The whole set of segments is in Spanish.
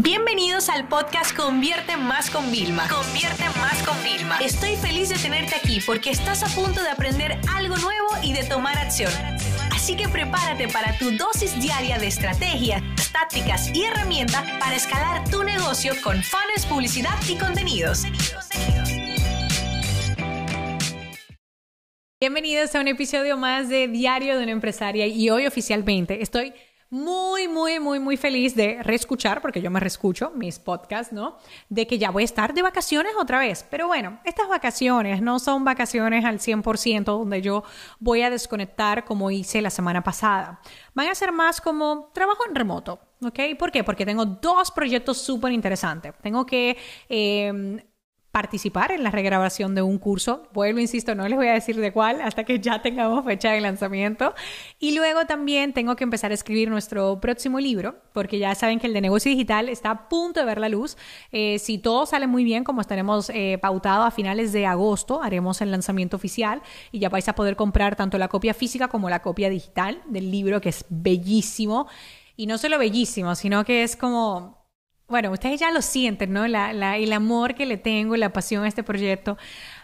Bienvenidos al podcast Convierte Más con Vilma. Convierte Más con Vilma. Estoy feliz de tenerte aquí porque estás a punto de aprender algo nuevo y de tomar acción. Así que prepárate para tu dosis diaria de estrategias, tácticas y herramientas para escalar tu negocio con fans, publicidad y contenidos. Bienvenidos a un episodio más de Diario de una empresaria y hoy oficialmente estoy muy, muy, muy, muy feliz de reescuchar, porque yo me reescucho mis podcasts, ¿no? De que ya voy a estar de vacaciones otra vez. Pero bueno, estas vacaciones no son vacaciones al 100% donde yo voy a desconectar como hice la semana pasada. Van a ser más como trabajo en remoto. ¿Ok? ¿Por qué? Porque tengo dos proyectos súper interesantes. Tengo que eh, participar en la regrabación de un curso. Vuelvo, insisto, no les voy a decir de cuál hasta que ya tengamos fecha de lanzamiento. Y luego también tengo que empezar a escribir nuestro próximo libro, porque ya saben que el de negocio digital está a punto de ver la luz. Eh, si todo sale muy bien, como estaremos eh, pautado a finales de agosto, haremos el lanzamiento oficial y ya vais a poder comprar tanto la copia física como la copia digital del libro, que es bellísimo. Y no solo bellísimo, sino que es como bueno, ustedes ya lo sienten, ¿no? el amor que le tengo, la pasión a este proyecto,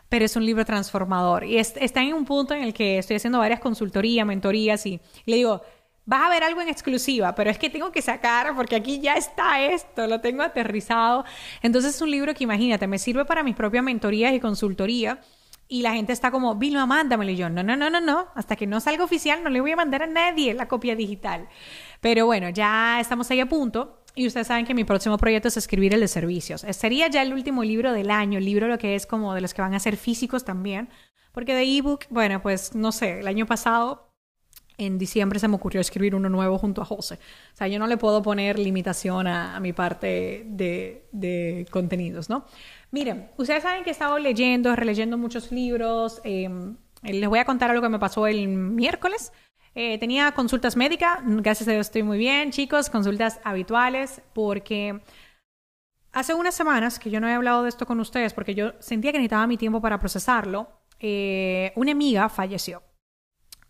pero es un libro transformador. Y está en un punto en el que estoy haciendo varias consultorías, mentorías y, le digo, vas a ver algo en exclusiva, pero es que tengo que sacar porque aquí ya está esto, lo tengo aterrizado. Entonces es un libro que imagínate, me sirve para mis propias mentorías y consultoría. Y la gente está como, Vilma, mándamelo. Y yo, no, no, no, no, no. Hasta que no salga oficial, no le voy a mandar a nadie la copia digital. Pero bueno, ya estamos ahí a punto. Y ustedes saben que mi próximo proyecto es escribir el de servicios. Sería ya el último libro del año, el libro lo que es como de los que van a ser físicos también. Porque de ebook, bueno, pues no sé, el año pasado, en diciembre se me ocurrió escribir uno nuevo junto a José. O sea, yo no le puedo poner limitación a, mi parte de, de, contenidos, ¿no? Miren, ustedes saben que he estado leyendo, releyendo muchos libros. Em, les voy a contar algo que me pasó el miércoles. Eh, tenía consultas médicas, gracias a Dios estoy muy bien, chicos, consultas habituales, porque hace unas semanas que yo no he hablado de esto con ustedes, porque yo sentía que necesitaba mi tiempo para procesarlo, eh, una amiga falleció.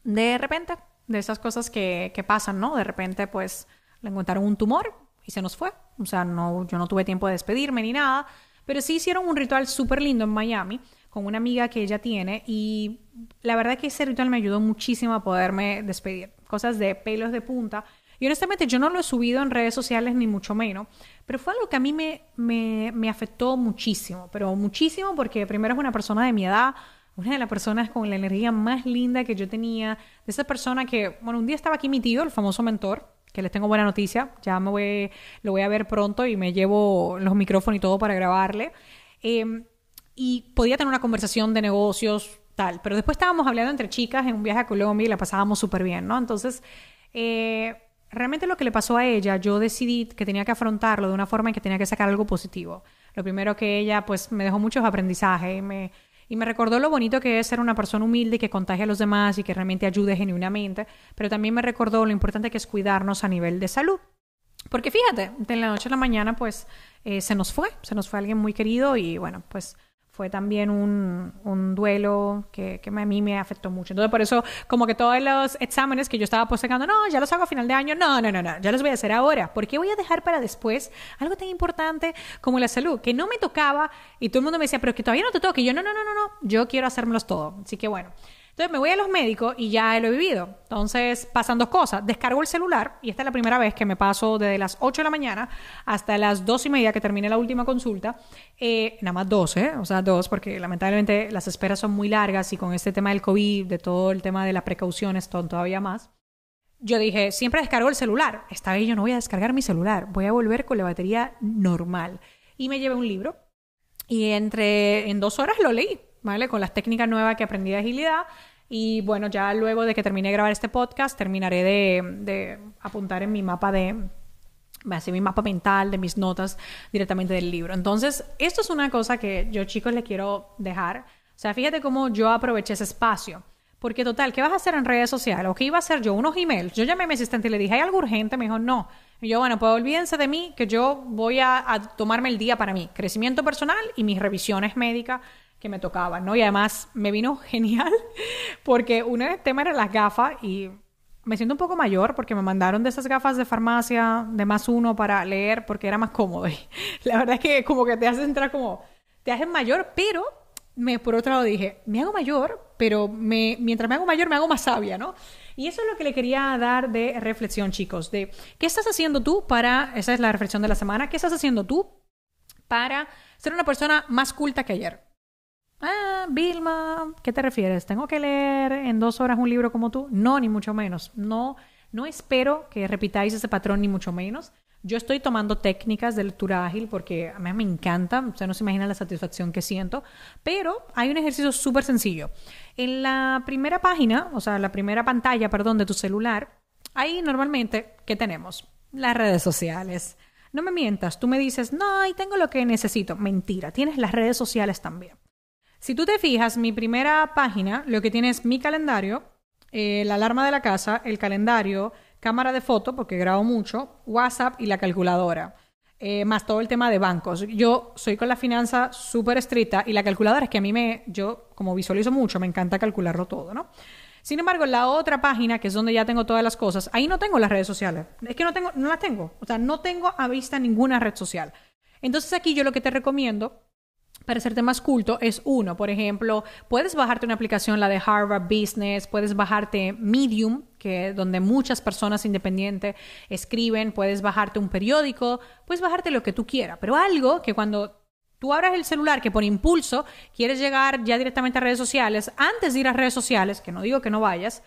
De repente, de esas cosas que, que pasan, ¿no? De repente, pues, le encontraron un tumor y se nos fue. O sea, no, yo no tuve tiempo de despedirme ni nada, pero sí hicieron un ritual súper lindo en Miami con una amiga que ella tiene y la verdad que ese ritual me ayudó muchísimo a poderme despedir. Cosas de pelos de punta. Y honestamente yo no lo he subido en redes sociales ni mucho menos, pero fue algo que a mí me, me, me afectó muchísimo, pero muchísimo porque primero es una persona de mi edad, una de las personas con la energía más linda que yo tenía, de esa persona que, bueno, un día estaba aquí mi tío, el famoso mentor, que les tengo buena noticia, ya me voy, lo voy a ver pronto y me llevo los micrófonos y todo para grabarle. Eh, y podía tener una conversación de negocios, tal. Pero después estábamos hablando entre chicas en un viaje a Colombia y la pasábamos súper bien, ¿no? Entonces, eh, realmente lo que le pasó a ella, yo decidí que tenía que afrontarlo de una forma en que tenía que sacar algo positivo. Lo primero que ella, pues, me dejó muchos aprendizajes y me, y me recordó lo bonito que es ser una persona humilde y que contagie a los demás y que realmente ayude genuinamente, pero también me recordó lo importante que es cuidarnos a nivel de salud. Porque fíjate, de la noche a la mañana, pues, eh, se nos fue, se nos fue alguien muy querido y bueno, pues fue también un, un duelo que, que, a mí me afectó mucho. Entonces, por eso, como que todos los exámenes que yo estaba postergando, no, ya los hago a final de año, no, no, no, no, ya los voy a hacer ahora. ¿Por qué voy a dejar para después algo tan importante como la salud? Que no me tocaba y todo el mundo me decía, pero que todavía no te toca. Y yo, no, no, no, no, no, yo quiero hacérmelos todo. Así que bueno. Entonces me voy a los médicos y ya lo he vivido. Entonces pasan dos cosas. Descargo el celular y esta es la primera vez que me paso desde las 8 de la mañana hasta las 2 y media que termine la última consulta. Eh, nada más dos, ¿eh? O sea, dos, porque lamentablemente las esperas son muy largas y con este tema del COVID, de todo el tema de las precauciones, son todavía más. Yo dije, siempre descargo el celular. Esta vez yo no voy a descargar mi celular. Voy a volver con la batería normal. Y me llevé un libro y entre en dos horas lo leí. ¿vale? Con las técnicas nuevas que aprendí de agilidad. Y bueno, ya luego de que termine de grabar este podcast, terminaré de, apuntar en mi mapa de, así mi mapa mental de mis notas directamente del libro. Entonces, esto es una cosa que yo chicos les quiero dejar. O sea, fíjate cómo yo aproveché ese espacio. Porque total, ¿qué vas a hacer en redes sociales? ¿O qué iba a hacer yo? Unos emails. Yo llamé a mi asistente y le dije, ¿hay algo urgente? Me dijo, no. Y yo, bueno, pues olvídense de mí, que yo voy a, a tomarme el día para mí. Crecimiento personal y mis revisiones médicas que me tocaban, ¿no? Y además me vino genial porque uno de los temas era las gafas y me siento un poco mayor porque me mandaron de esas gafas de farmacia de más uno para leer porque era más cómodo. Y la verdad es que como que te hace entrar como, te haces mayor, pero me, por otro lado dije, me hago mayor, pero me, mientras me hago mayor me hago más sabia, ¿no? Y eso es lo que le quería dar de reflexión, chicos, de qué estás haciendo tú para, esa es la reflexión de la semana, qué estás haciendo tú para ser una persona más culta que ayer. Ah, Vilma, ¿qué te refieres? ¿Tengo que leer en dos horas un libro como tú? No, ni mucho menos. No, no espero que repitáis ese patrón, ni mucho menos. Yo estoy tomando técnicas de lectura ágil porque a mí me encanta, usted no se imagina la satisfacción que siento, pero hay un ejercicio súper sencillo. En la primera página, o sea, la primera pantalla, perdón, de tu celular, ahí normalmente, ¿qué tenemos? Las redes sociales. No me mientas, tú me dices, no, ahí tengo lo que necesito. Mentira, tienes las redes sociales también. Si tú te fijas, mi primera página lo que tiene es mi calendario, eh, la alarma de la casa, el calendario, cámara de foto, porque grabo mucho, WhatsApp y la calculadora. Eh, más todo el tema de bancos. Yo soy con la finanza súper estricta y la calculadora es que a mí me, yo como visualizo mucho, me encanta calcularlo todo, ¿no? Sin embargo, la otra página, que es donde ya tengo todas las cosas, ahí no tengo las redes sociales. Es que no tengo, no las tengo. O sea, no tengo a vista ninguna red social. Entonces aquí yo lo que te recomiendo para hacerte más culto es uno, por ejemplo, puedes bajarte una aplicación, la de Harvard Business, puedes bajarte Medium, que donde muchas personas independientes escriben, puedes bajarte un periódico, puedes bajarte lo que tú quieras, pero algo que cuando tú abras el celular, que por impulso quieres llegar ya directamente a redes sociales, antes de ir a redes sociales, que no digo que no vayas,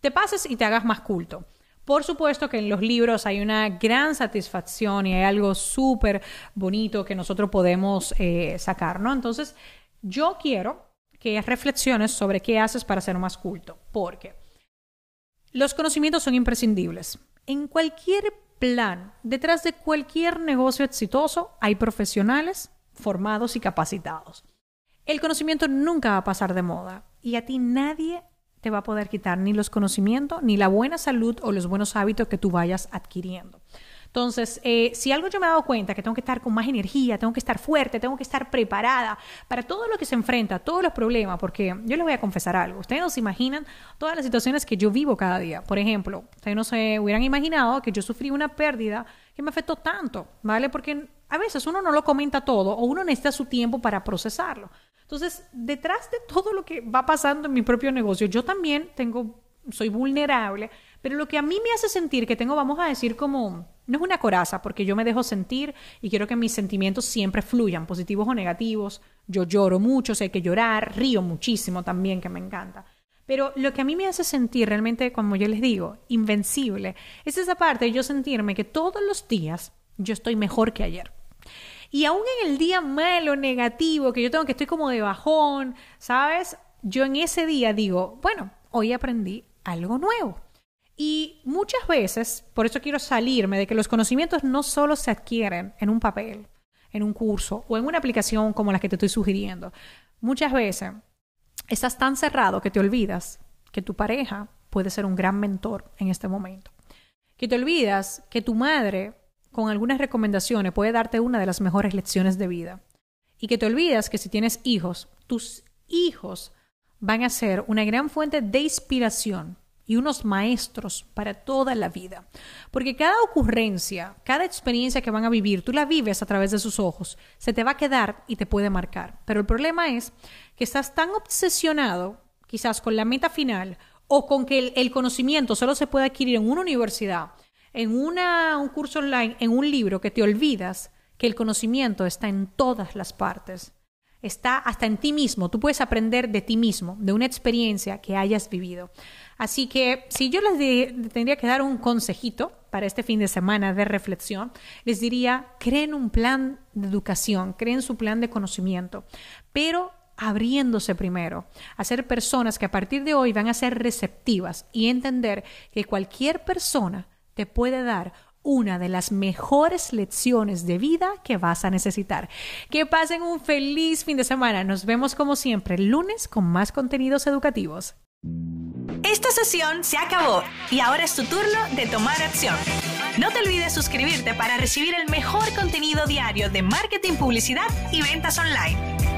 te pases y te hagas más culto. Por supuesto que en los libros hay una gran satisfacción y hay algo súper bonito que nosotros podemos eh, sacar, ¿no? Entonces, yo quiero que reflexiones sobre qué haces para ser más culto, porque los conocimientos son imprescindibles. En cualquier plan, detrás de cualquier negocio exitoso, hay profesionales formados y capacitados. El conocimiento nunca va a pasar de moda y a ti nadie te va a poder quitar ni los conocimientos, ni la buena salud o los buenos hábitos que tú vayas adquiriendo. Entonces, eh, si algo yo me he dado cuenta que tengo que estar con más energía, tengo que estar fuerte, tengo que estar preparada para todo lo que se enfrenta, todos los problemas, porque yo les voy a confesar algo. Ustedes no se imaginan todas las situaciones que yo vivo cada día. Por ejemplo, ustedes no se hubieran imaginado que yo sufrí una pérdida que me afectó tanto, ¿vale? Porque a veces uno no lo comenta todo o uno necesita su tiempo para procesarlo. Entonces, detrás de todo lo que va pasando en mi propio negocio, yo también tengo, soy vulnerable, pero lo que a mí me hace sentir que tengo, vamos a decir, como, no es una coraza, porque yo me dejo sentir y quiero que mis sentimientos siempre fluyan, positivos o negativos. Yo lloro mucho, sé que llorar, río muchísimo también, que me encanta. Pero lo que a mí me hace sentir realmente, como yo les digo, invencible, es esa parte de yo sentirme que todos los días yo estoy mejor que ayer. Y aún en el día malo, negativo, que yo tengo que estoy como de bajón, ¿sabes? Yo en ese día digo, bueno, hoy aprendí algo nuevo. Y muchas veces, por eso quiero salirme de que los conocimientos no solo se adquieren en un papel, en un curso o en una aplicación como la que te estoy sugiriendo. Muchas veces estás tan cerrado que te olvidas que tu pareja puede ser un gran mentor en este momento. Que te olvidas que tu madre con algunas recomendaciones puede darte una de las mejores lecciones de vida. Y que te olvidas que si tienes hijos, tus hijos van a ser una gran fuente de inspiración y unos maestros para toda la vida. Porque cada ocurrencia, cada experiencia que van a vivir, tú la vives a través de sus ojos, se te va a quedar y te puede marcar. Pero el problema es que estás tan obsesionado quizás con la meta final o con que el, el conocimiento solo se puede adquirir en una universidad en una, un curso online, en un libro, que te olvidas que el conocimiento está en todas las partes. Está hasta en ti mismo. Tú puedes aprender de ti mismo, de una experiencia que hayas vivido. Así que si yo les tendría que dar un consejito para este fin de semana de reflexión, les diría, creen un plan de educación, creen su plan de conocimiento, pero abriéndose primero, a ser personas que a partir de hoy van a ser receptivas y entender que cualquier persona te puede dar una de las mejores lecciones de vida que vas a necesitar. Que pasen un feliz fin de semana. Nos vemos como siempre el lunes con más contenidos educativos. Esta sesión se acabó y ahora es tu turno de tomar acción. No te olvides suscribirte para recibir el mejor contenido diario de marketing, publicidad y ventas online.